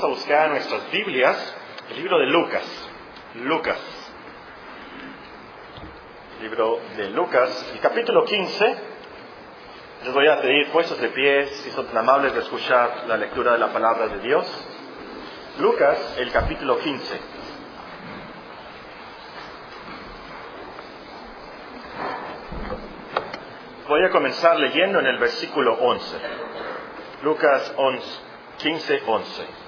Vamos a buscar en nuestras Biblias el libro de Lucas. Lucas. Libro de Lucas, el capítulo 15. Les voy a pedir puestos de pie si son tan amables de escuchar la lectura de la palabra de Dios. Lucas, el capítulo 15. Voy a comenzar leyendo en el versículo 11. Lucas 11, 15, 11.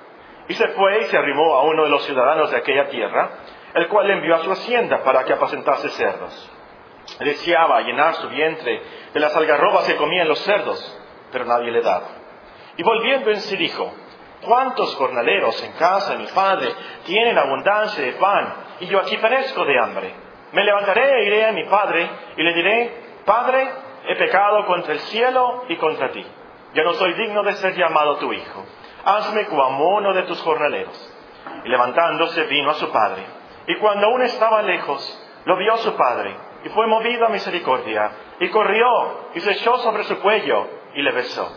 Y se fue y se arrimó a uno de los ciudadanos de aquella tierra, el cual le envió a su hacienda para que apacentase cerdos. Deseaba llenar su vientre de las algarrobas que comían los cerdos, pero nadie le daba. Y volviendo en sí dijo, ¿cuántos jornaleros en casa de mi padre tienen abundancia de pan y yo aquí perezco de hambre? Me levantaré e iré a mi padre y le diré, Padre, he pecado contra el cielo y contra ti. Ya no soy digno de ser llamado tu hijo. Hazme como uno de tus jornaleros. Y levantándose vino a su padre. Y cuando aún estaba lejos, lo vio su padre, y fue movido a misericordia, y corrió, y se echó sobre su cuello, y le besó.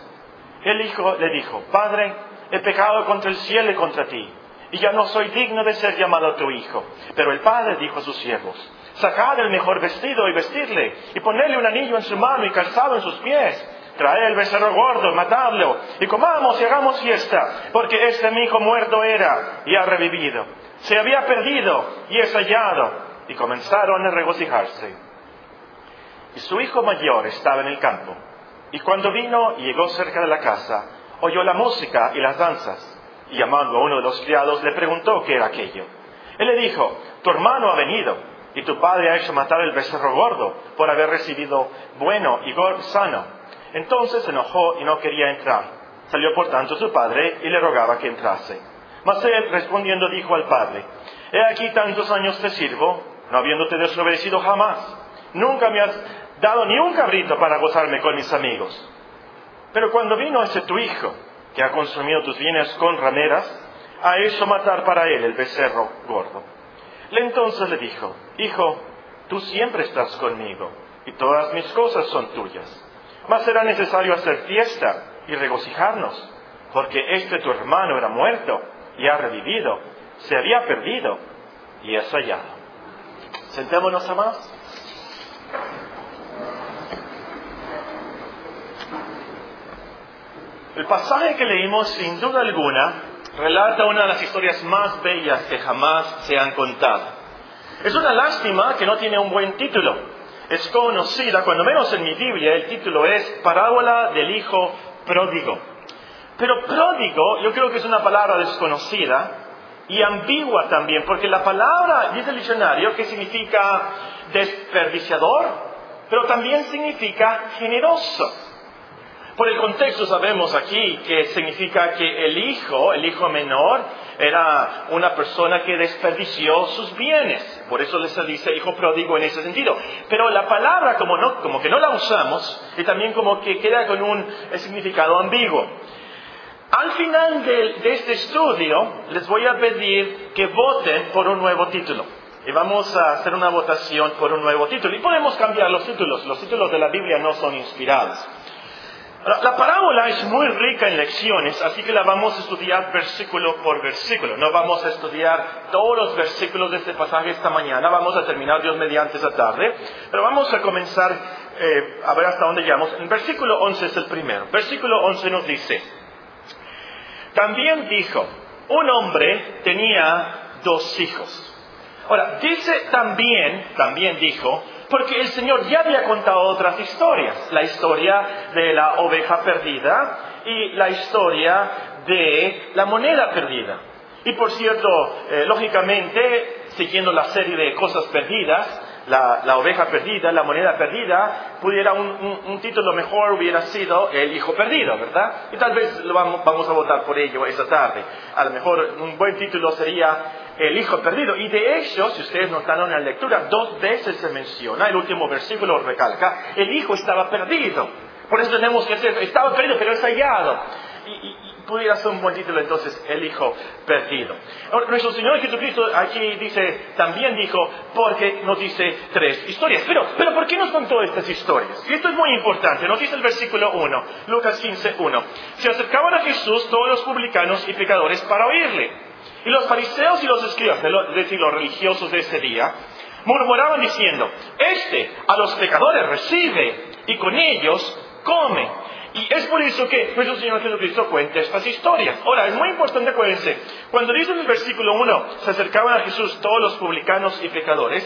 El hijo le dijo, Padre, he pecado contra el cielo y contra ti, y ya no soy digno de ser llamado tu hijo. Pero el padre dijo a sus siervos, sacad el mejor vestido y vestirle, y ponerle un anillo en su mano y calzado en sus pies. Traed el becerro gordo, matadlo, y comamos y hagamos fiesta, porque este mi hijo muerto era y ha revivido. Se había perdido y es hallado. Y comenzaron a regocijarse. Y su hijo mayor estaba en el campo. Y cuando vino y llegó cerca de la casa, oyó la música y las danzas. Y llamando a uno de los criados, le preguntó qué era aquello. Él le dijo, tu hermano ha venido, y tu padre ha hecho matar el becerro gordo por haber recibido bueno y sano. Entonces se enojó y no quería entrar. Salió por tanto su padre y le rogaba que entrase. Mas él respondiendo dijo al padre, He aquí tantos años te sirvo, no habiéndote desobedecido jamás. Nunca me has dado ni un cabrito para gozarme con mis amigos. Pero cuando vino ese tu hijo, que ha consumido tus bienes con rameras, ha hecho matar para él el becerro gordo. Le entonces le dijo, Hijo, tú siempre estás conmigo, y todas mis cosas son tuyas. Mas será necesario hacer fiesta y regocijarnos, porque este tu hermano era muerto y ha revivido, se había perdido y es hallado. Sentémonos a más. El pasaje que leímos, sin duda alguna, relata una de las historias más bellas que jamás se han contado. Es una lástima que no tiene un buen título. Es conocida, cuando menos en mi Biblia, el título es Parábola del Hijo Pródigo. Pero pródigo yo creo que es una palabra desconocida y ambigua también, porque la palabra dice el diccionario que significa desperdiciador, pero también significa generoso. Por el contexto sabemos aquí que significa que el hijo, el hijo menor, era una persona que desperdició sus bienes. Por eso se dice hijo pródigo en ese sentido. Pero la palabra como, no, como que no la usamos y también como que queda con un significado ambiguo. Al final de, de este estudio les voy a pedir que voten por un nuevo título. Y vamos a hacer una votación por un nuevo título. Y podemos cambiar los títulos. Los títulos de la Biblia no son inspirados. La parábola es muy rica en lecciones, así que la vamos a estudiar versículo por versículo. No vamos a estudiar todos los versículos de este pasaje esta mañana, vamos a terminar Dios mediante esta tarde, pero vamos a comenzar eh, a ver hasta dónde llegamos. El versículo 11 es el primero. Versículo 11 nos dice, también dijo, un hombre tenía dos hijos. Ahora, dice también, también dijo, porque el Señor ya había contado otras historias, la historia de la oveja perdida y la historia de la moneda perdida. Y por cierto, eh, lógicamente, siguiendo la serie de cosas perdidas, la, oveja perdida, la moneda perdida, pudiera un, título mejor hubiera sido el hijo perdido, ¿verdad? Y tal vez lo vamos, vamos a votar por ello esta tarde. A lo mejor un buen título sería el hijo perdido. Y de hecho, si ustedes notaron en la lectura, dos veces se menciona, el último versículo recalca, el hijo estaba perdido. Por eso tenemos que decir, estaba perdido, pero es hallado. Y, pudiera ser un buen título entonces, el Hijo perdido. nuestro Señor Jesucristo aquí dice, también dijo, porque nos dice tres historias. Pero, pero ¿por qué nos contó estas historias? Y esto es muy importante. Nos dice el versículo 1, Lucas 15, 1. Se acercaban a Jesús todos los publicanos y pecadores para oírle. Y los fariseos y los escribas, es decir, los religiosos de ese día, murmuraban diciendo, este a los pecadores recibe y con ellos come. Y es por eso que nuestro Señor Jesucristo cuenta estas historias. Ahora, es muy importante, acuérdense, cuando dice en el versículo 1, se acercaban a Jesús todos los publicanos y pecadores,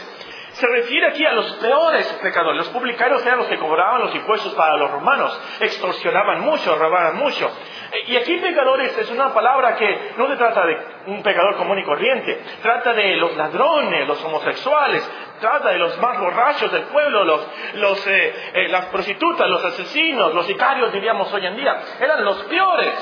se refiere aquí a los peores pecadores. Los publicanos eran los que cobraban los impuestos para los romanos, extorsionaban mucho, robaban mucho. Y aquí pecadores es una palabra que no se trata de un pecador común y corriente, trata de los ladrones, los homosexuales, trata de los más borrachos del pueblo, los, eh, eh, las prostitutas, los asesinos, los sicarios diríamos hoy en día, eran los peores.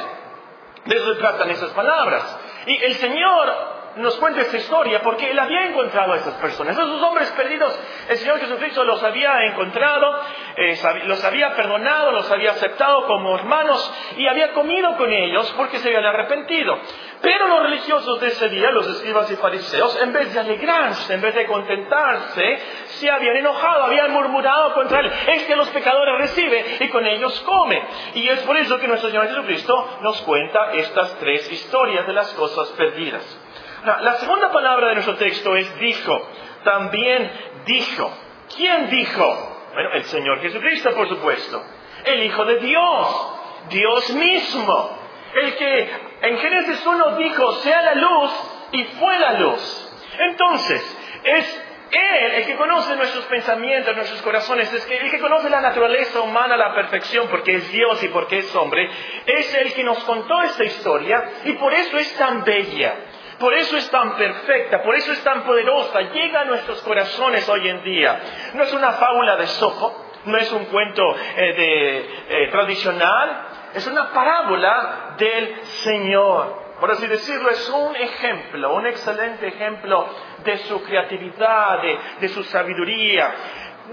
De eso tratan esas palabras. Y el Señor nos cuenta esta historia porque él había encontrado a esas personas. Esos hombres perdidos, el Señor Jesucristo los había encontrado, eh, los había perdonado, los había aceptado como hermanos y había comido con ellos porque se habían arrepentido. Pero los religiosos de ese día, los escribas y fariseos, en vez de alegrarse, en vez de contentarse, se habían enojado, habían murmurado contra él. Es que los pecadores recibe y con ellos come. Y es por eso que nuestro Señor Jesucristo nos cuenta estas tres historias de las cosas perdidas. La segunda palabra de nuestro texto es dijo. También dijo. ¿Quién dijo? Bueno, el Señor Jesucristo, por supuesto. El Hijo de Dios. Dios mismo. El que en Génesis 1 dijo, sea la luz, y fue la luz. Entonces, es Él el que conoce nuestros pensamientos, nuestros corazones, es el que conoce la naturaleza humana la perfección, porque es Dios y porque es hombre, es el que nos contó esta historia y por eso es tan bella. Por eso es tan perfecta, por eso es tan poderosa, llega a nuestros corazones hoy en día. No es una fábula de Sopo, no es un cuento eh, de, eh, tradicional, es una parábola del Señor. Por así decirlo, es un ejemplo, un excelente ejemplo de su creatividad, de su sabiduría,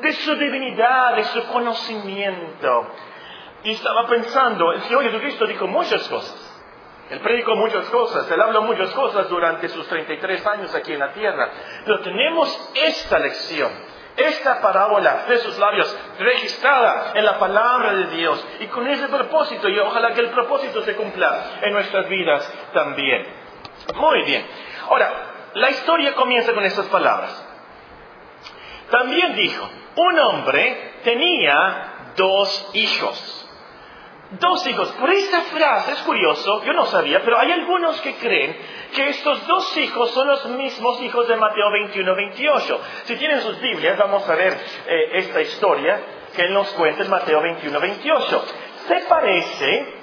de su divinidad, de su conocimiento. Y estaba pensando, el Señor Jesucristo dijo muchas cosas. Él predicó muchas cosas, él habló muchas cosas durante sus 33 años aquí en la tierra. Pero tenemos esta lección, esta parábola de sus labios registrada en la palabra de Dios. Y con ese propósito, y ojalá que el propósito se cumpla en nuestras vidas también. Muy bien. Ahora, la historia comienza con estas palabras. También dijo, un hombre tenía dos hijos. Dos hijos. Por esta frase es curioso, yo no sabía, pero hay algunos que creen que estos dos hijos son los mismos hijos de Mateo 21-28. Si tienen sus Biblias, vamos a ver eh, esta historia que él nos cuenta en Mateo 21-28. Se parece,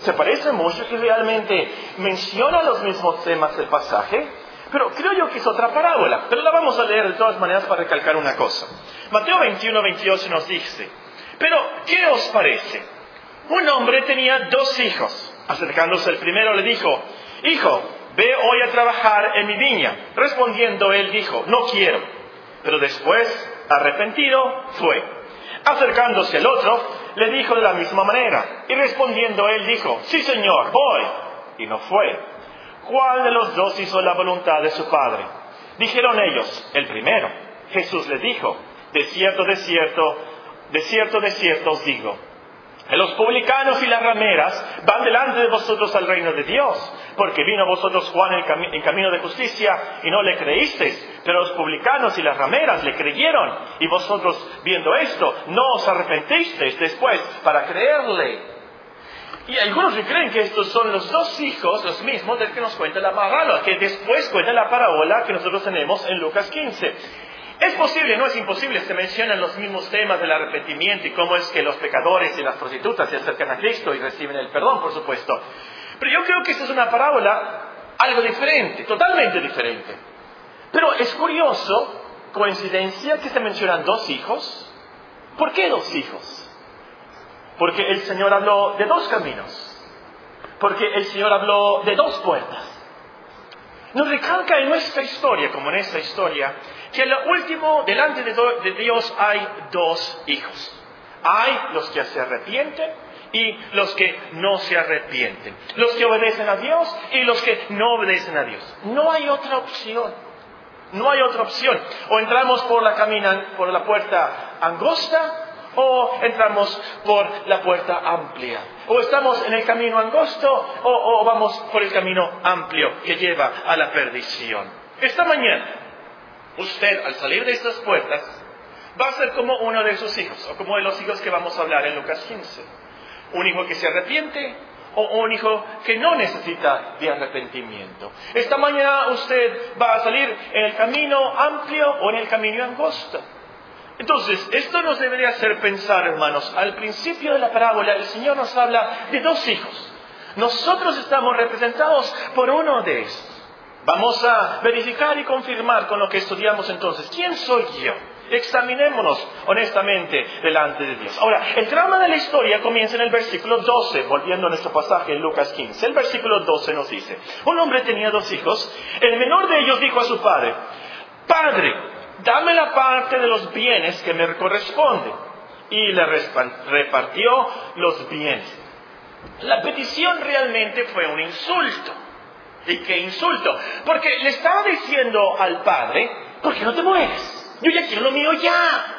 se parece mucho que realmente menciona los mismos temas del pasaje, pero creo yo que es otra parábola. Pero la vamos a leer de todas maneras para recalcar una cosa. Mateo 21-28 nos dice, pero ¿qué os parece? Un hombre tenía dos hijos. Acercándose el primero le dijo, Hijo, ve hoy a trabajar en mi viña. Respondiendo él dijo, No quiero. Pero después, arrepentido, fue. Acercándose el otro, le dijo de la misma manera. Y respondiendo él dijo, Sí, Señor, voy. Y no fue. ¿Cuál de los dos hizo la voluntad de su padre? Dijeron ellos, el primero. Jesús le dijo, de cierto, de cierto, de cierto, de cierto os digo, los publicanos y las rameras van delante de vosotros al reino de Dios, porque vino a vosotros Juan en, camino de justicia y no le creísteis, pero los publicanos y las rameras le creyeron, y vosotros viendo esto no os arrepentisteis después para creerle. Y algunos creen que estos son los dos hijos, los mismos del que nos cuenta la parábola, que después cuenta la parábola que nosotros tenemos en Lucas 15. Es posible, no es imposible, se mencionan los mismos temas del arrepentimiento y cómo es que los pecadores y las prostitutas se acercan a Cristo y reciben el perdón, por supuesto. Pero yo creo que esta es una parábola algo diferente, totalmente diferente. Pero es curioso coincidencia que se mencionan dos hijos? ¿Por qué dos hijos? Porque el Señor habló de dos caminos. Porque el Señor habló de dos puertas. Nos recalca en nuestra historia, como en esta historia, que lo último, delante de, Dios hay dos hijos. Hay los que se arrepienten y los que no se arrepienten. Los que obedecen a Dios y los que no obedecen a Dios. No hay otra opción. No hay otra opción. O entramos por la, camina, por la puerta angosta o entramos por la puerta amplia. O estamos en el camino angosto o vamos por el camino amplio que lleva a la perdición. Esta mañana, usted al salir de estas puertas va a ser como uno de sus hijos, o como de los hijos que vamos a hablar en Lucas 15. Un hijo que se arrepiente o un hijo que no necesita de arrepentimiento. Esta mañana usted va a salir en el camino amplio o en el camino angosto. Entonces, esto nos debería hacer pensar, hermanos, al principio de la parábola el Señor nos habla de dos hijos. Nosotros estamos representados por uno de estos. Vamos a verificar y confirmar con lo que estudiamos entonces. ¿Quién soy yo? Examinémonos honestamente delante de Dios. Ahora, el drama de la historia comienza en el versículo 12, volviendo a nuestro pasaje en Lucas 15. El versículo 12 nos dice, un hombre tenía dos hijos, el menor de ellos dijo a su padre, Padre, dame la parte de los bienes que me corresponde. Y le repartió los bienes. La petición realmente fue un insulto. ¿Y qué insulto? Porque le estaba diciendo al padre, ¿por qué no te mueres? Yo ya quiero lo mío ya.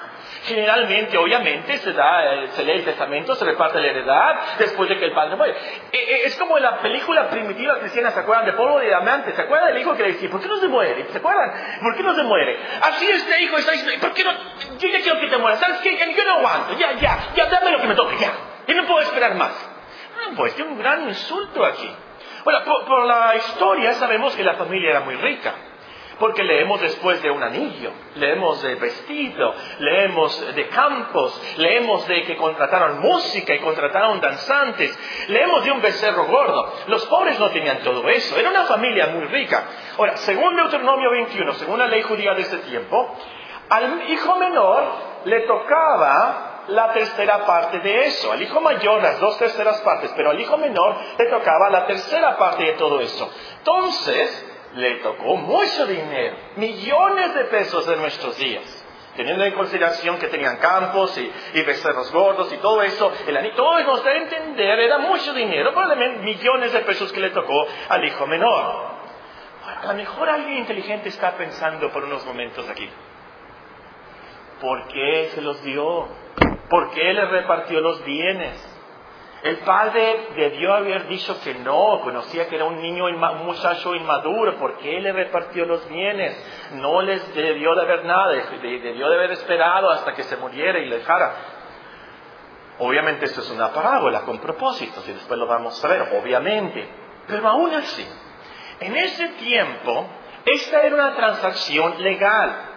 Generalmente, obviamente, se da, eh, se lee el testamento, se reparte la heredad después de que el padre muere. Eh, eh, es como en la película primitiva cristiana, ¿se acuerdan? De polvo de diamante, ¿se acuerdan del hijo que le decía, ¿por qué no se muere? ¿Se acuerdan? ¿Por qué no se muere? Así este hijo está diciendo, ¿por qué no? Yo ya quiero que te mueras, ¿sabes qué? Yo no aguanto, ya, ya, ya, dame lo que me toque, ya. Yo no puedo esperar más. Ah, pues tiene un gran insulto aquí. Bueno, por la historia sabemos que la familia era muy rica. Porque leemos después de un anillo, leemos de vestido, leemos de campos, leemos de que contrataron música y contrataron danzantes, leemos de un becerro gordo. Los pobres no tenían todo eso, era una familia muy rica. Ahora, según Deuteronomio 21, según la ley judía de ese tiempo, al hijo menor le tocaba la tercera parte de eso. Al hijo mayor las dos terceras partes, pero al hijo menor le tocaba la tercera parte de todo eso. Entonces, le tocó mucho dinero, millones de pesos en nuestros días. Teniendo en consideración que tenían campos y, becerros gordos y todo eso, el todo nos da a entender, era mucho dinero, probablemente millones de pesos que le tocó al hijo menor. A lo mejor alguien inteligente está pensando por unos momentos aquí. ¿Por qué se los dio? ¿Por qué le repartió los bienes? El padre debió haber dicho que no, conocía que era un niño, un muchacho inmaduro, ¿por qué le repartió los bienes? No les debió de haber nada, debió de haber esperado hasta que se muriera y le dejara. Obviamente esto es una parábola con propósitos y después lo vamos a ver, obviamente. Pero aún así, en ese tiempo, esta era una transacción legal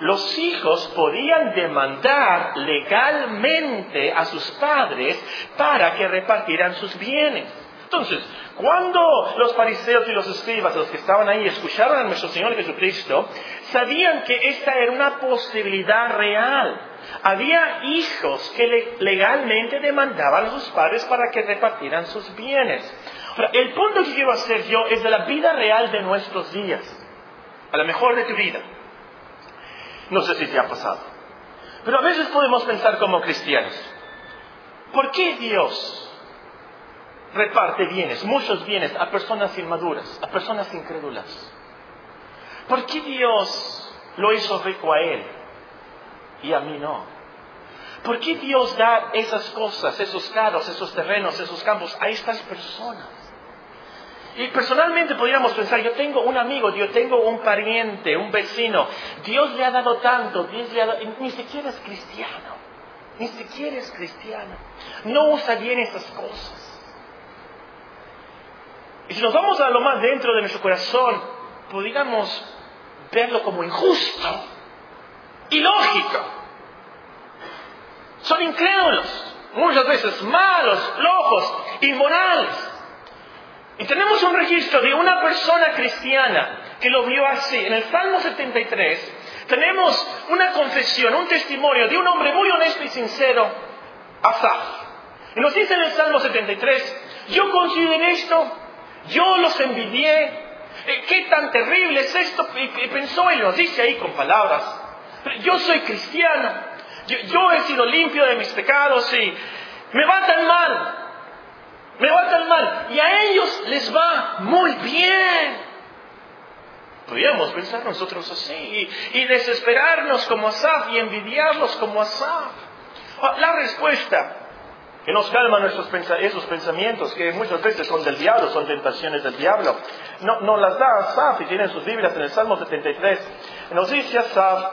los hijos podían demandar legalmente a sus padres para que repartieran sus bienes. Entonces, cuando los fariseos y los escribas, los que estaban ahí, escucharon a nuestro Señor Jesucristo, sabían que esta era una posibilidad real. Había hijos que legalmente demandaban a sus padres para que repartieran sus bienes. el punto que quiero hacer yo es de la vida real de nuestros días, a lo mejor de tu vida. No sé si te ha pasado. Pero a veces podemos pensar como cristianos, ¿por qué Dios reparte bienes, muchos bienes, a personas inmaduras, a personas incrédulas? ¿Por qué Dios lo hizo rico a él y a mí no? ¿Por qué Dios da esas cosas, esos carros, esos terrenos, esos campos a estas personas? Y personalmente podríamos pensar, yo tengo un amigo, yo tengo un pariente, un vecino, Dios le ha dado tanto, Dios le ha dado, ni siquiera es cristiano, ni siquiera es cristiano, no usa bien esas cosas. Y si nos vamos a lo más dentro de nuestro corazón, podríamos verlo como injusto, ilógico. Son incrédulos, muchas veces malos, flojos, inmorales. Y tenemos un registro de una persona cristiana que lo vio así. En el Salmo 73 Tenemos una confesión, un testimonio de un hombre muy honesto y sincero, Asaf. Y nos dice en el Salmo 73, yo consideré esto, yo los envidié, eh, qué tan terrible es esto, y pensó él, nos dice ahí con palabras, yo soy cristiano, yo, he sido limpio de mis pecados y me va tan mal, me va tan mal, y a ellos les va muy bien. Podríamos pensar nosotros así y, desesperarnos como Asaf y envidiarlos como Asaf. Ah, la respuesta que nos calma nuestros esos pensamientos que muchas veces son del diablo, son tentaciones del diablo, no, nos las da Asaf y tienen sus Biblias en el Salmo 73. Nos dice Asaf,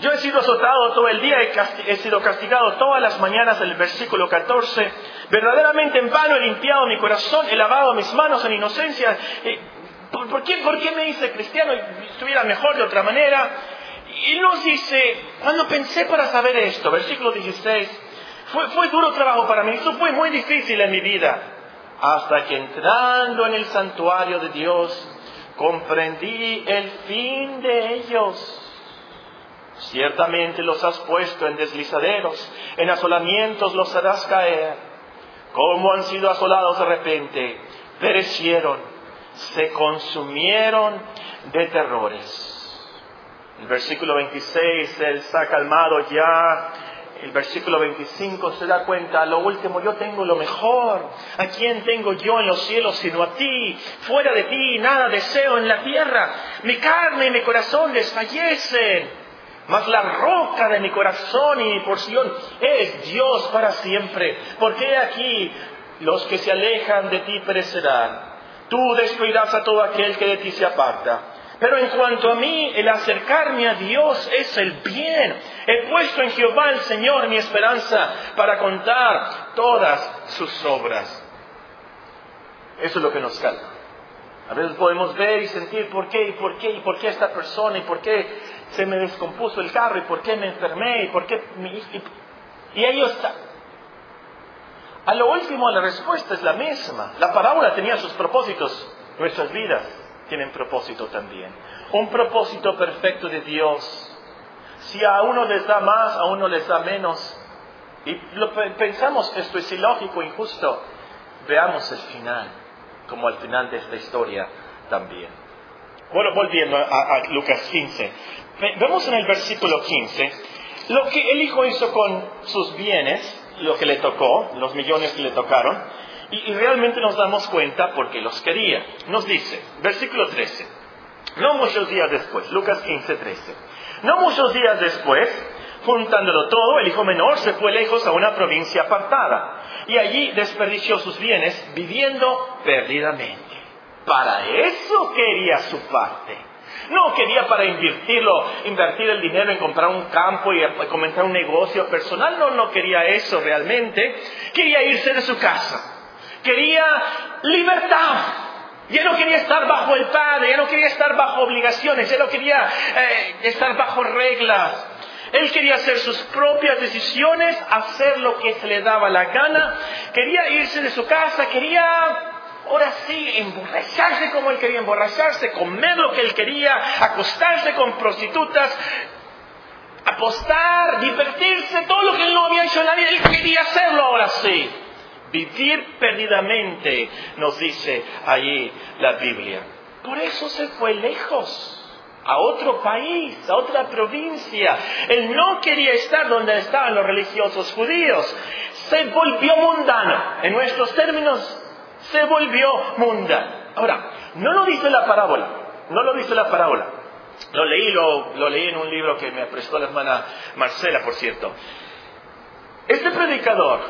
yo he sido azotado todo el día, he, he sido castigado todas las mañanas, el versículo 14. Verdaderamente en vano he limpiado mi corazón, he lavado mis manos en inocencia. ¿Por, qué, ¿Por qué me hice cristiano? Estuviera mejor de otra manera. Y nos dice, cuando pensé para saber esto, versículo 16, fue, fue duro trabajo para mí, esto fue muy difícil en mi vida, hasta que entrando en el santuario de Dios, comprendí el fin de ellos. Ciertamente los has puesto en deslizaderos, en asolamientos los harás caer. Como han sido asolados de repente, perecieron se consumieron de terrores. El versículo 26, él ha calmado ya. El versículo 25 se da cuenta, lo último, yo tengo lo mejor. ¿A quién tengo yo en los cielos sino a ti? Fuera de ti, nada deseo en la tierra. Mi carne y mi corazón desfallecen. Mas la roca de mi corazón y mi porción es Dios para siempre. Porque aquí los que se alejan de ti perecerán. Tú destruirás a todo aquel que de ti se aparta. Pero en cuanto a mí, el acercarme a Dios es el bien. He puesto en Jehová el Señor mi esperanza para contar todas sus obras. Eso es lo que nos calma. A veces podemos ver y sentir por qué, y por qué, y por qué esta persona, y por qué se me descompuso el carro, y por qué me enfermé, y por qué... y, y ahí está. A lo último, la respuesta es la misma. La parábola tenía sus propósitos. Nuestras vidas tienen propósito también. Un propósito perfecto de Dios. Si a uno les da más, a uno les da menos. Y lo, pensamos esto es ilógico, injusto. Veamos el final, como al final de esta historia también. Volviendo a, Lucas 15. Vemos en el versículo 15 lo que el hijo hizo con sus bienes lo que le tocó, los millones que le tocaron, y, realmente nos damos cuenta porque los quería. Nos dice, versículo 13, no muchos días después, Lucas 15, 13, no muchos días después, juntándolo todo, el hijo menor se fue lejos a una provincia apartada y allí desperdició sus bienes viviendo perdidamente. Para eso quería su parte. No quería para invertirlo, invertir el dinero en comprar un campo y comenzar un negocio personal. No, no quería eso realmente. Quería irse de su casa. Quería libertad. Ya no quería estar bajo el padre, ya no quería estar bajo obligaciones, ya no quería eh, estar bajo reglas. Él quería hacer sus propias decisiones, hacer lo que se le daba la gana. Quería irse de su casa, quería ahora sí, emborracharse como él quería emborracharse, comer lo que él quería, acostarse con prostitutas, apostar, divertirse, todo lo que él no había hecho en la vida, él quería hacerlo ahora sí. Vivir perdidamente, nos dice allí la Biblia. Por eso se fue lejos a otro país, a otra provincia. Él no quería estar donde estaban los religiosos judíos. Se volvió mundano. En nuestros términos, se volvió mundano. Ahora, no lo dice la parábola, no lo dice la parábola. Lo leí, lo, leí en un libro que me prestó la hermana Marcela, por cierto. Este predicador,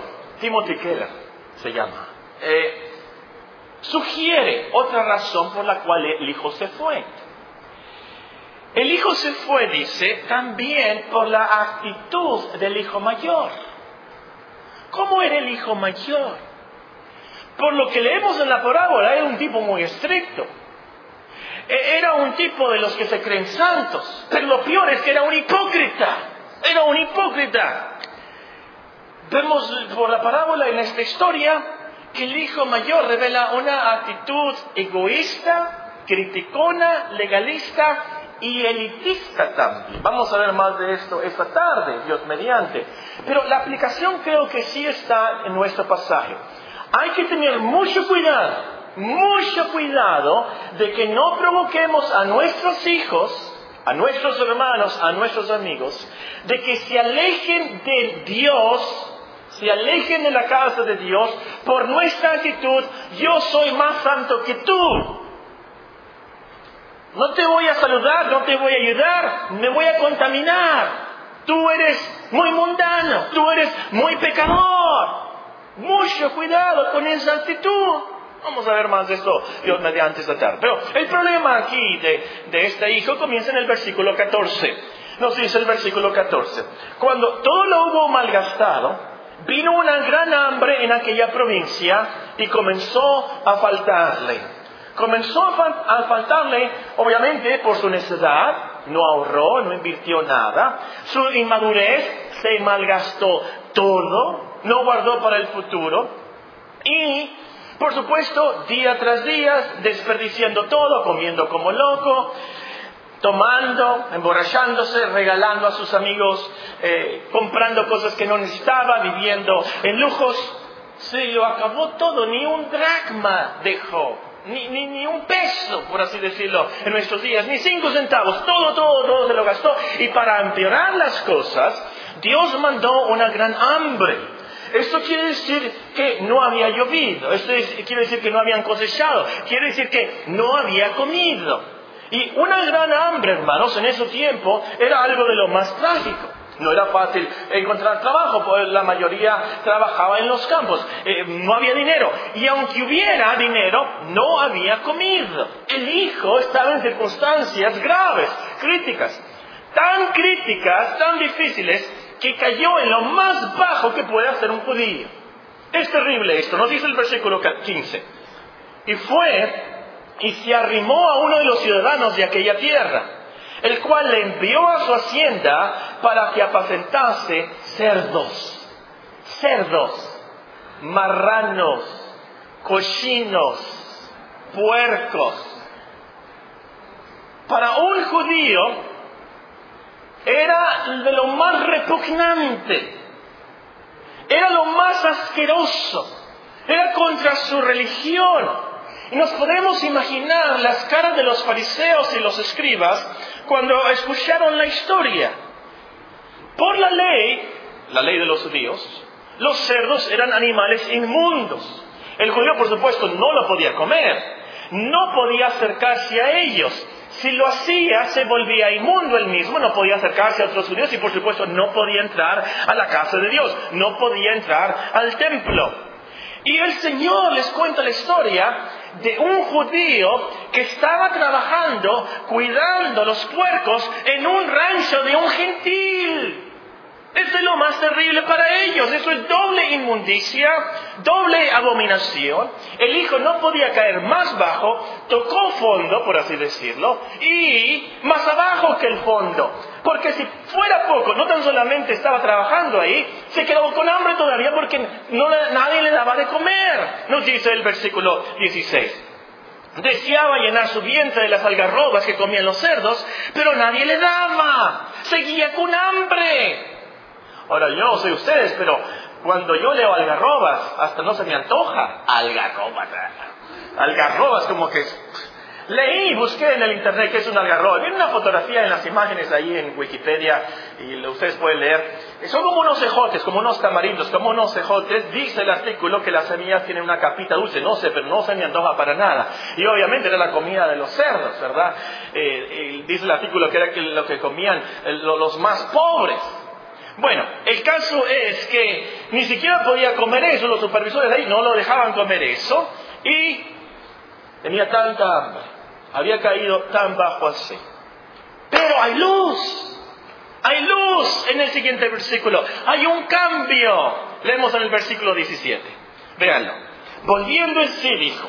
Timothy Keller, se llama, eh, sugiere otra razón por la cual el hijo se fue. El hijo se fue, dice, también por la actitud del hijo mayor. ¿Cómo era el hijo mayor? Por lo que leemos en la parábola, era un tipo muy estricto. E-, era un tipo de los que se creen santos. Pero lo peor es que era un hipócrita. Era un hipócrita. Vemos por la parábola en esta historia que el hijo mayor revela una actitud egoísta, criticona, legalista y elitista también. Vamos a ver más de esto esta tarde, Dios mediante. Pero la aplicación creo que sí está en nuestro pasaje. Hay que tener mucho cuidado, mucho cuidado de que no provoquemos a nuestros hijos a nuestros hermanos, a nuestros amigos, de que se alejen de Dios se alejen de la casa de Dios por nuestra actitud, yo soy más santo que tú. No te voy a saludar, no te voy a ayudar, me voy a contaminar. Tú eres muy mundano, tú eres muy pecador. Mucho cuidado con esa actitud. Vamos a ver más de esto Dios mediante esta tarde. Pero el problema aquí de, de este hijo comienza en el versículo 14. Nos dice el versículo 14. Cuando todo lo hubo malgastado, Vino una gran hambre en aquella provincia y comenzó a faltarle. Comenzó a, faltarle, obviamente, por su necesidad, no ahorró, no invirtió nada. Su inmadurez se malgastó todo, no guardó para el futuro. Y, por supuesto, día tras día, desperdiciando todo, comiendo como loco, tomando, emborrachándose, regalando a sus amigos, eh, comprando cosas que no necesitaba, viviendo en lujos. Se lo acabó todo, ni un dracma dejó, ni, ni, ni, un peso, por así decirlo, en nuestros días, ni cinco centavos, todo, todo, todo se lo gastó. Y para empeorar las cosas, Dios mandó una gran hambre. Esto quiere decir que no había llovido, esto quiere decir que no habían cosechado, quiere decir que no había comido. Y una gran hambre, hermanos, en ese tiempo era algo de lo más trágico. No era fácil encontrar trabajo, pues la mayoría trabajaba en los campos, eh, no había dinero. Y aunque hubiera dinero, no había comida. El hijo estaba en circunstancias graves, críticas, tan críticas, tan difíciles, que cayó en lo más bajo que puede hacer un judío. Es terrible esto, nos dice el versículo 15. Y fue y se arrimó a uno de los ciudadanos de aquella tierra, el cual le envió a su hacienda para que apacentase cerdos, cerdos, marranos, cochinos, puercos. Para un judío era de lo más repugnante, era lo más asqueroso, era contra su religión, y nos podemos imaginar las caras de los fariseos y los escribas cuando escucharon la historia. Por la ley, la ley de los judíos, los cerdos eran animales inmundos. El judío, por supuesto, no lo podía comer, no podía acercarse a ellos. Si lo hacía, se volvía inmundo él mismo, no podía acercarse a otros judíos y, por supuesto, no podía entrar a la casa de Dios, no podía entrar al templo. Y el Señor les cuenta la historia de un judío que estaba trabajando cuidando los puercos en un rancho de un gentil. Eso es lo más terrible para ellos. Eso es doble inmundicia, doble abominación. El hijo no podía caer más bajo, tocó fondo, por así decirlo, y más abajo que el fondo. Porque si fuera poco, no tan solamente estaba trabajando ahí, se quedó con hambre todavía porque no, nadie le daba de comer. Nos dice el versículo 16. Deseaba llenar su vientre de las algarrobas que comían los cerdos, pero nadie le daba. Seguía con hambre. Ahora, yo no sé ustedes, pero cuando yo leo algarrobas, hasta no se me antoja. Algarrobas. Algarrobas como que... Leí, busqué en el internet qué es un algarroba. Viene una fotografía en las imágenes ahí en Wikipedia y ustedes pueden leer. Son como unos cejotes, como unos tamarindos, como unos cejotes. Dice el artículo que las semillas tienen una capita dulce. No sé, pero no se me antoja para nada. Y obviamente era la comida de los cerdos, ¿verdad? Eh, dice el artículo que era lo que comían los más pobres. Bueno, el caso es que ni siquiera podía comer eso, los supervisores de ahí no lo dejaban comer eso y tenía tanta hambre, había caído tan bajo así. Pero hay luz, hay luz en el siguiente versículo, hay un cambio. Leemos en el versículo 17, véanlo. Volviendo en sí dijo,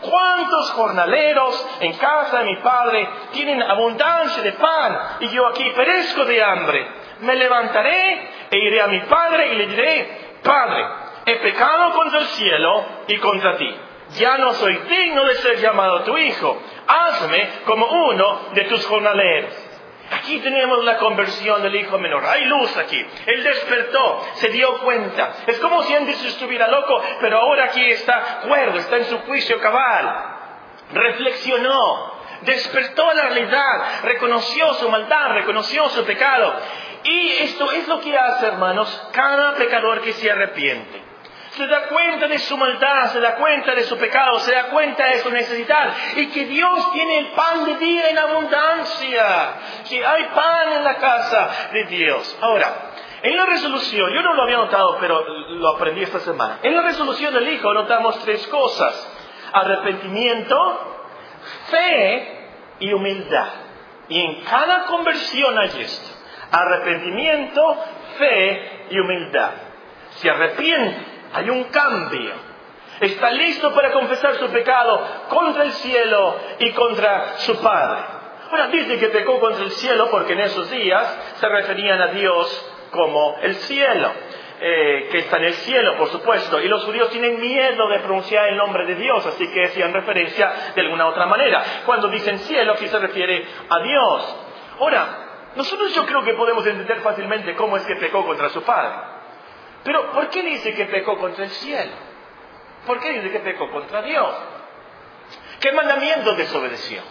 ¿Cuántos jornaleros en casa de mi padre tienen abundancia de pan y yo aquí perezco de hambre? Me levantaré e iré a mi padre y le diré, Padre, he pecado contra el cielo y contra ti. ya no soy digno de ser llamado tu hijo, hazme como uno de tus jornaleros. Aquí tenemos la conversión del hijo menor. Hay luz aquí. Él despertó, se dio cuenta. Es como si antes estuviera loco, pero ahora aquí está cuerdo, está en su juicio cabal. Reflexionó, despertó la realidad, reconoció su maldad, reconoció su pecado. Y esto es lo que hace, hermanos, cada pecador que se arrepiente se da cuenta de su maldad, se da cuenta de su pecado, se da cuenta de su necesidad y que Dios tiene el pan de vida en abundancia, que hay pan en la casa de Dios. Ahora, en la resolución, yo no lo había notado, pero lo aprendí esta semana. En la resolución del Hijo notamos tres cosas. Arrepentimiento, fe y humildad. Y en cada conversión hay esto. Arrepentimiento, fe y humildad. Se arrepiente hay un cambio. Está listo para confesar su pecado contra el cielo y contra su Padre. Ahora dice que pecó contra el cielo porque en esos días se referían a Dios como el cielo. Eh, que está en el cielo, por supuesto, y los judíos tienen miedo de pronunciar el nombre de Dios, así que hacían referencia de alguna otra manera. Cuando dicen cielo, aquí se refiere a Dios. Ahora, nosotros yo creo que podemos entender fácilmente cómo es que pecó contra su Padre. Pero ¿por qué dice que pecó contra el cielo? ¿Por qué dice que pecó contra Dios? ¿Qué mandamiento desobedeció?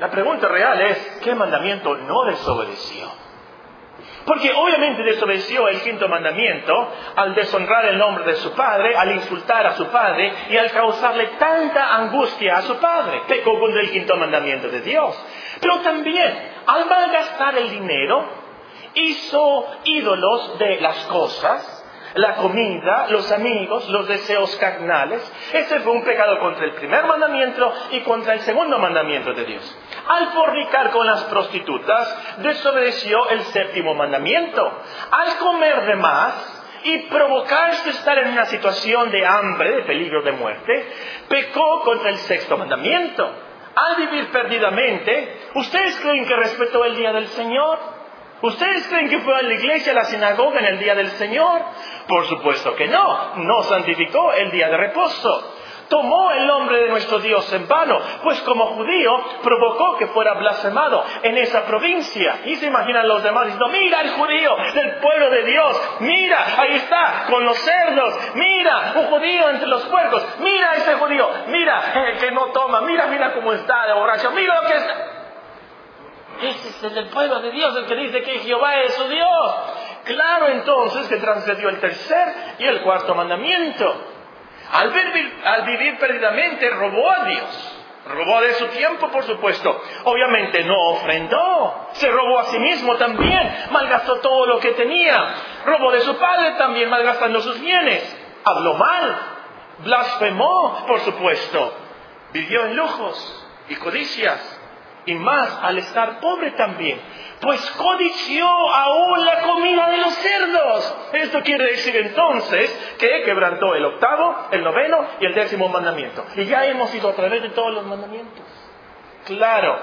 La pregunta real es, ¿qué mandamiento no desobedeció? Porque obviamente desobedeció el quinto mandamiento al deshonrar el nombre de su padre, al insultar a su padre y al causarle tanta angustia a su padre. Pecó contra el quinto mandamiento de Dios. Pero también al malgastar el dinero hizo ídolos de las cosas, la comida, los amigos, los deseos carnales. Ese fue un pecado contra el primer mandamiento y contra el segundo mandamiento de Dios. Al fornicar con las prostitutas, desobedeció el séptimo mandamiento. Al comer de más y provocarse estar en una situación de hambre, de peligro de muerte, pecó contra el sexto mandamiento. Al vivir perdidamente, ¿ustedes creen que respetó el día del Señor? ¿Ustedes creen que fue a la iglesia, a la sinagoga en el día del Señor? Por supuesto que no. No santificó el día de reposo. Tomó el nombre de nuestro Dios en vano, pues como judío provocó que fuera blasfemado en esa provincia. Y se imaginan los demás diciendo, mira el judío del pueblo de Dios, mira, ahí está, con los cerdos, mira, un judío entre los puercos, mira ese judío, mira, el que no toma, mira, mira cómo está de borracho, mira lo que está. Ese es el del pueblo de Dios, el que dice que Jehová es su Dios. Claro entonces que transgredió el tercer y el cuarto mandamiento. Al al vivir perdidamente robó a Dios. Robó de su tiempo, por supuesto. Obviamente no ofrendó. Se robó a sí mismo también. Malgastó todo lo que tenía. Robó de su padre también, malgastando sus bienes. Habló mal. Blasfemó, por supuesto. Vivió en lujos y codicias y más al estar pobre también, pues codició aún la comida de los cerdos. Esto quiere decir entonces que quebrantó el octavo, el noveno y el décimo mandamiento. Y ya hemos ido a través de todos los mandamientos. Claro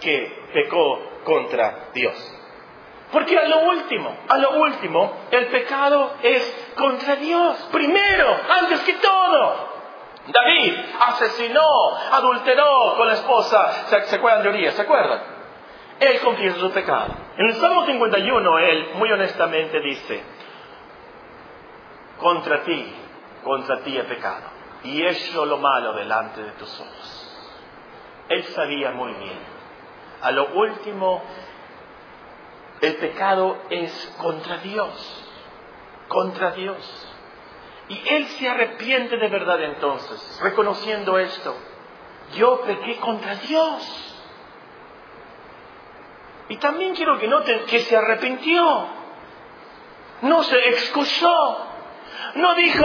que pecó contra Dios. Porque a lo último, a lo último, el pecado es contra Dios. Primero, antes que todo. David asesinó, adulteró con la esposa. ¿Se, acuerdan de Urias? ¿Se acuerdan? Él confiesa su pecado. En el Salmo 51, él muy honestamente dice, contra ti, contra ti he pecado, y he hecho lo malo delante de tus ojos. Él sabía muy bien. A lo último, el pecado es contra Dios, contra Dios. Y él se arrepiente de verdad entonces, reconociendo esto. Yo pequé contra Dios. Y también quiero que noten que se arrepintió. No se excusó. No dijo,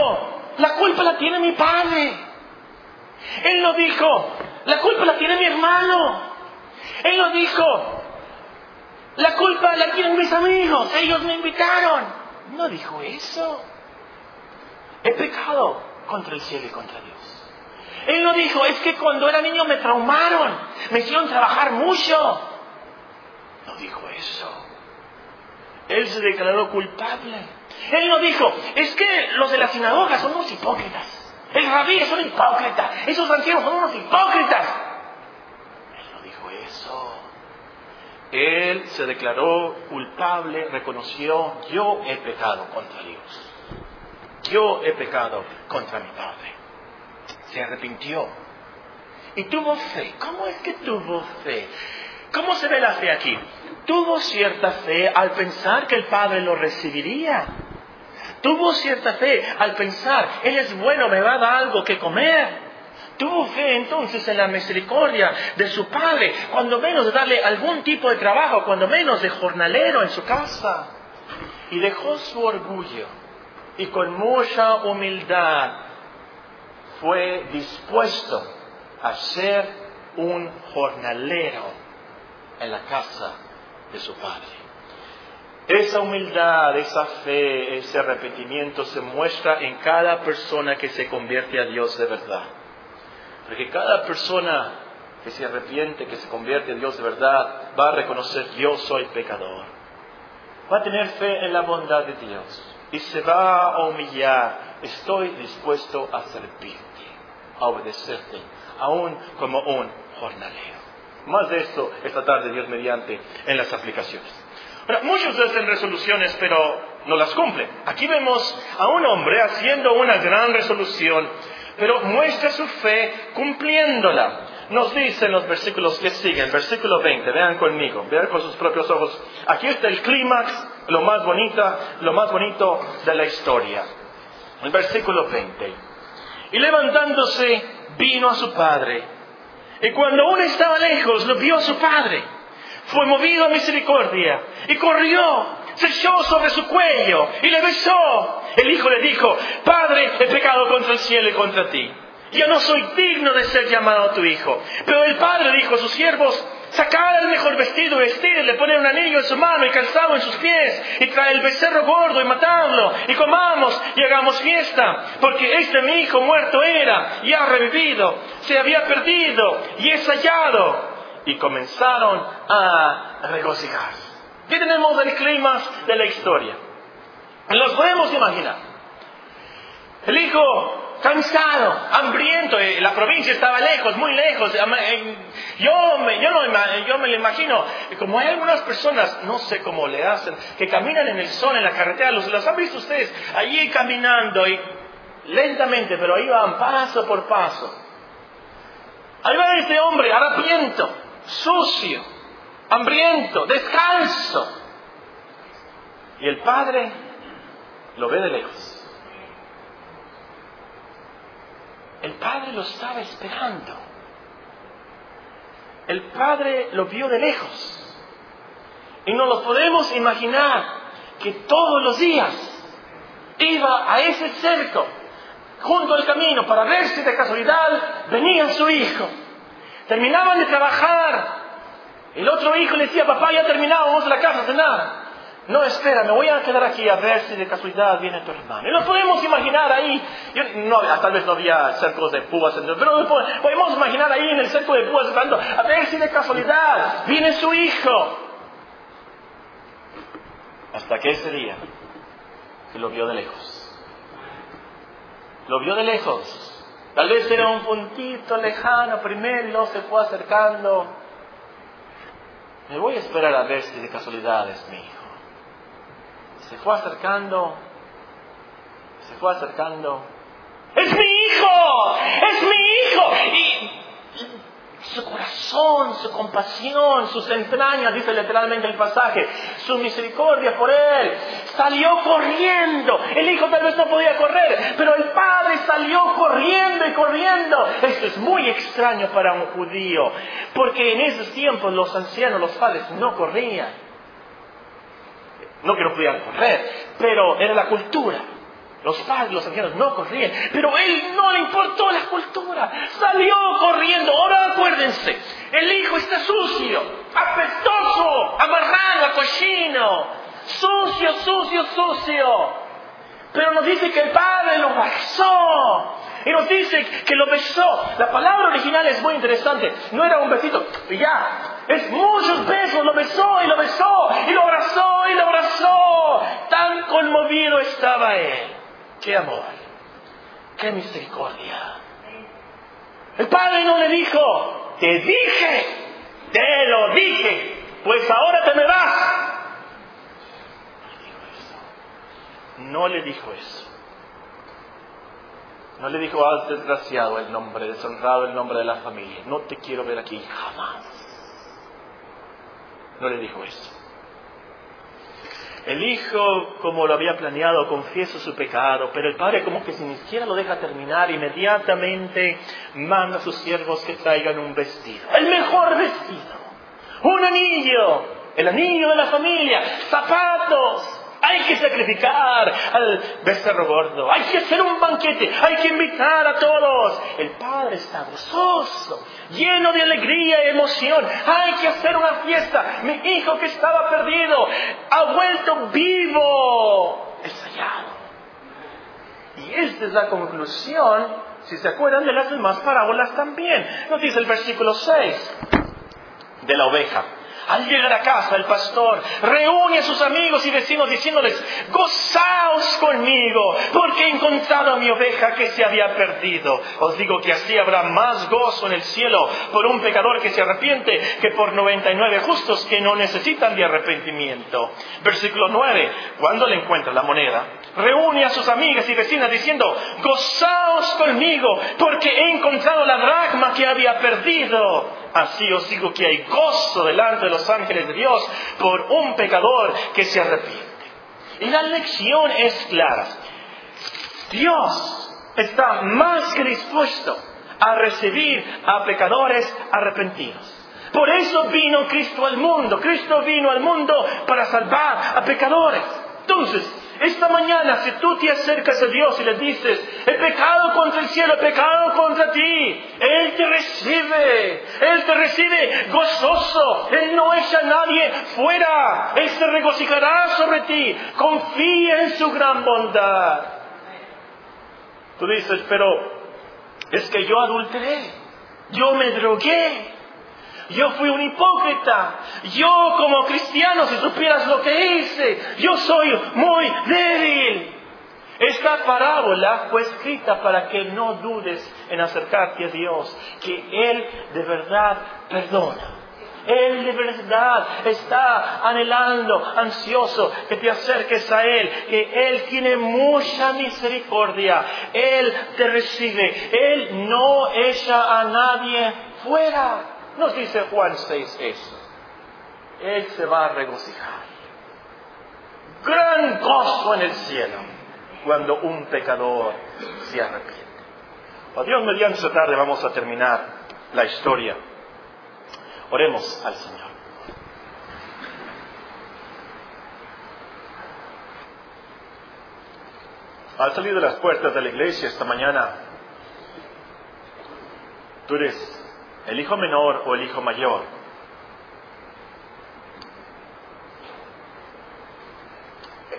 la culpa la tiene mi padre. Él no dijo, la culpa la tiene mi hermano. Él no dijo, la culpa la tienen mis amigos, ellos me invitaron. No dijo eso. He pecado contra el cielo y contra Dios. Él no dijo, es que cuando era niño me traumaron, me hicieron trabajar mucho. No dijo eso. Él se declaró culpable. Él no dijo, es que los de la sinagoga son unos hipócritas. El rabí es un hipócrita. Esos ancianos son unos hipócritas. Él no dijo eso. Él se declaró culpable, reconoció, yo he pecado contra Dios. Yo he pecado contra mi Padre. Se arrepintió. Y tuvo fe. ¿Cómo es que tuvo fe? ¿Cómo se ve la fe aquí? Tuvo cierta fe al pensar que el Padre lo recibiría. Tuvo cierta fe al pensar, Él es bueno, me va a dar algo que comer. Tuvo fe entonces en la misericordia de su Padre, cuando menos de darle algún tipo de trabajo, cuando menos de jornalero en su casa. Y dejó su orgullo y con mucha humildad fue dispuesto a ser un jornalero en la casa de su Padre. Esa humildad, esa fe, ese arrepentimiento se muestra en cada persona que se convierte a Dios de verdad. Porque cada persona que se arrepiente, que se convierte a Dios de verdad, va a reconocer yo soy pecador. Va a tener fe en la bondad de Dios y se va a humillar. Estoy dispuesto a servirte, a obedecerte, aún como un jornalero. Más de esto esta tarde, Dios mediante, en las aplicaciones muchos hacen resoluciones, pero no las cumplen. Aquí vemos a un hombre haciendo una gran resolución, pero muestra su fe cumpliéndola. Nos dicen los versículos que siguen, versículo 20, vean conmigo, vean con sus propios ojos. Aquí está el clímax, lo más bonito, lo más bonito de la historia. El versículo 20. Y levantándose, vino a su padre. Y cuando aún estaba lejos, lo vio a su padre fue movido a misericordia y corrió, se echó sobre su cuello y le besó. El hijo le dijo, Padre, he pecado contra el cielo y contra ti. Yo no soy digno de ser llamado tu hijo. Pero el padre dijo a sus siervos, sacad el mejor vestido, le pone un anillo en su mano y calzado en sus pies, y trae el becerro gordo y matadlo, y comamos y hagamos fiesta, porque este mi hijo muerto era y ha revivido, se había perdido y es hallado y comenzaron a regocijar. Aquí tenemos el clima de la historia. Los podemos imaginar. El hijo cansado, hambriento, eh, la provincia estaba lejos, muy lejos. Eh, yo me, yo, no, me lo imagino, como hay algunas personas, no sé cómo le hacen, que caminan en el sol, en la carretera, los, los han visto ustedes allí caminando y lentamente, pero ahí van paso por paso. Ahí va este hombre, harapiento, sucio, hambriento, descalzo. Y el padre lo ve de lejos. El padre lo estaba esperando. El padre lo vio de lejos. Y no lo podemos imaginar que todos los días iba a ese cerco junto al camino para ver si de casualidad venía su hijo. Terminaban de trabajar. El otro hijo le decía, papá, ya a la casa a cenar. No, espera, me voy a quedar aquí a ver si de casualidad viene tu hermano. Y lo podemos imaginar ahí. no, tal vez no había cercos de púas, pero podemos imaginar ahí en el cerco de púas a ver si de casualidad viene su hijo. Hasta que ese día que lo vio de lejos. Lo vio de lejos Tal vez era un puntito lejano primero, se fue acercando. Me voy a esperar a ver si de casualidad es mi hijo. Se fue acercando, se fue acercando. ¡Es mi hijo! ¡Es mi hijo! Y su corazón, su compasión, sus entrañas, dice literalmente el pasaje, su misericordia por él. Salió corriendo. El hijo tal vez no podía correr, pero el padre salió corriendo y corriendo. Esto es muy extraño para un judío, porque en esos tiempos los ancianos, los padres, no corrían. No que no podían correr, pero era la cultura. Los padres, los ancianos no corrían, pero él no le importó la cultura. Salió corriendo. Ahora acuérdense, el hijo está sucio, apestoso, amarrado, cochino, sucio, sucio, sucio. Pero nos dice que el padre lo abrazó, Y nos dice que lo besó. La palabra original es muy interesante. No era un besito ya. Es muchos besos. Lo besó y lo besó y lo abrazó y lo abrazó. Tan conmovido estaba él. Qué amor. Qué misericordia. El padre no le dijo, te dije, te lo dije, pues ahora te me vas. No le dijo eso. Has desgraciado el nombre, deshonrado el nombre de la familia. No te quiero ver aquí jamás. No le dijo eso. El hijo, como lo había planeado, confiesa su pecado, pero el padre como que si ni siquiera lo deja terminar, inmediatamente manda a sus siervos que traigan un vestido. El mejor vestido. Un anillo. El anillo de la familia. Zapatos hay que sacrificar al becerro gordo. Hay que hacer un banquete. Hay que invitar a todos. El padre está gozoso, lleno de alegría y emoción. Hay que hacer una fiesta. Mi hijo que estaba perdido ha vuelto vivo. Es hallado. Y esta es la conclusión. Si se acuerdan de las demás parábolas también. Nos dice el versículo 6 de la oveja. Al llegar a casa, el pastor reúne a sus amigos y vecinos diciéndoles, gozaos conmigo, porque he encontrado a mi oveja que se había perdido. Os digo que así habrá más gozo en el cielo por un pecador que se arrepiente que por 99 justos que no necesitan de arrepentimiento. Versículo 9, cuando le encuentra la moneda, reúne a sus amigas y vecinas diciendo, gozaos conmigo, porque he encontrado la dracma que había perdido. Así os digo que hay gozo delante de los ángeles de Dios por un pecador que se arrepiente. Y la lección es clara. Dios está más que dispuesto a recibir a pecadores arrepentidos. Por eso vino Cristo al mundo. Cristo vino al mundo para salvar a pecadores. Entonces, esta mañana, si tú te acercas a Dios y le dices, he pecado contra el cielo, he pecado contra ti, Él te recibe, Él te recibe gozoso, Él no echa a nadie fuera, Él se regocijará sobre ti, confía en su gran bondad. Tú dices, pero es que yo adulteré, yo me drogué, yo fui un hipócrita. Yo como cristiano, si supieras lo que hice, yo soy muy débil. Esta parábola fue escrita para que no dudes en acercarte a Dios, que Él de verdad perdona. Él de verdad está anhelando, ansioso que te acerques a Él, que Él tiene mucha misericordia, Él te recibe, Él no echa a nadie fuera. Nos dice Juan 6 eso. Él se va a regocijar. Gran gozo en el cielo cuando un pecador se arrepiente. A Dios mediante esta tarde vamos a terminar la historia. Oremos al Señor. Al salir de las puertas de la iglesia esta mañana, tú eres el hijo menor o el hijo mayor.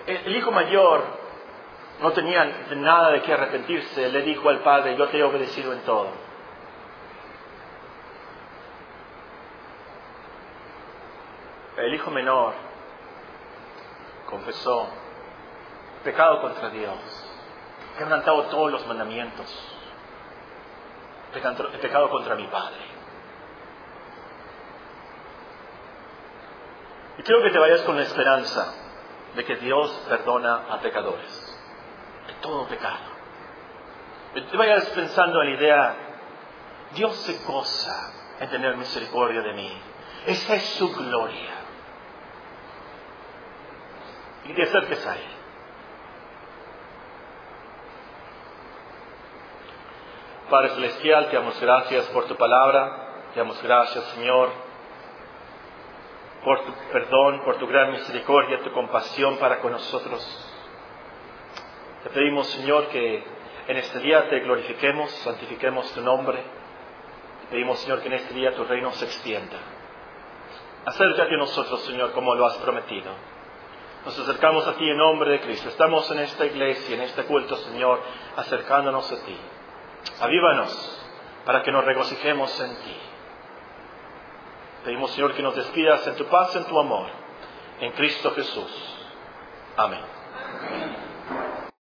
El hijo mayor no tenía nada de qué arrepentirse, le dijo al padre, yo te he obedecido en todo. El hijo menor confesó pecado contra Dios, quebrantado todos los mandamientos, pecado contra mi padre. Y quiero que te vayas con la esperanza de que Dios perdona a pecadores, de todo pecado. Que te vayas pensando en la idea, Dios se goza en tener misericordia de mí. Esa es su gloria. Y te acerques a Él. Padre Celestial, te damos gracias por tu palabra. Te damos gracias, Señor por tu perdón, por tu gran misericordia, tu compasión para con nosotros. Te pedimos, Señor, que en este día te glorifiquemos, santifiquemos tu nombre. Te pedimos, Señor, que en este día tu reino se extienda. Acércate a nosotros, Señor, como lo has prometido. Nos acercamos a ti en nombre de Cristo. Estamos en esta iglesia, en este culto, Señor, acercándonos a ti. Avívanos para que nos regocijemos en ti. Pedimos, Señor, que nos despidas en tu paz, en tu amor, en Cristo Jesús. Amén.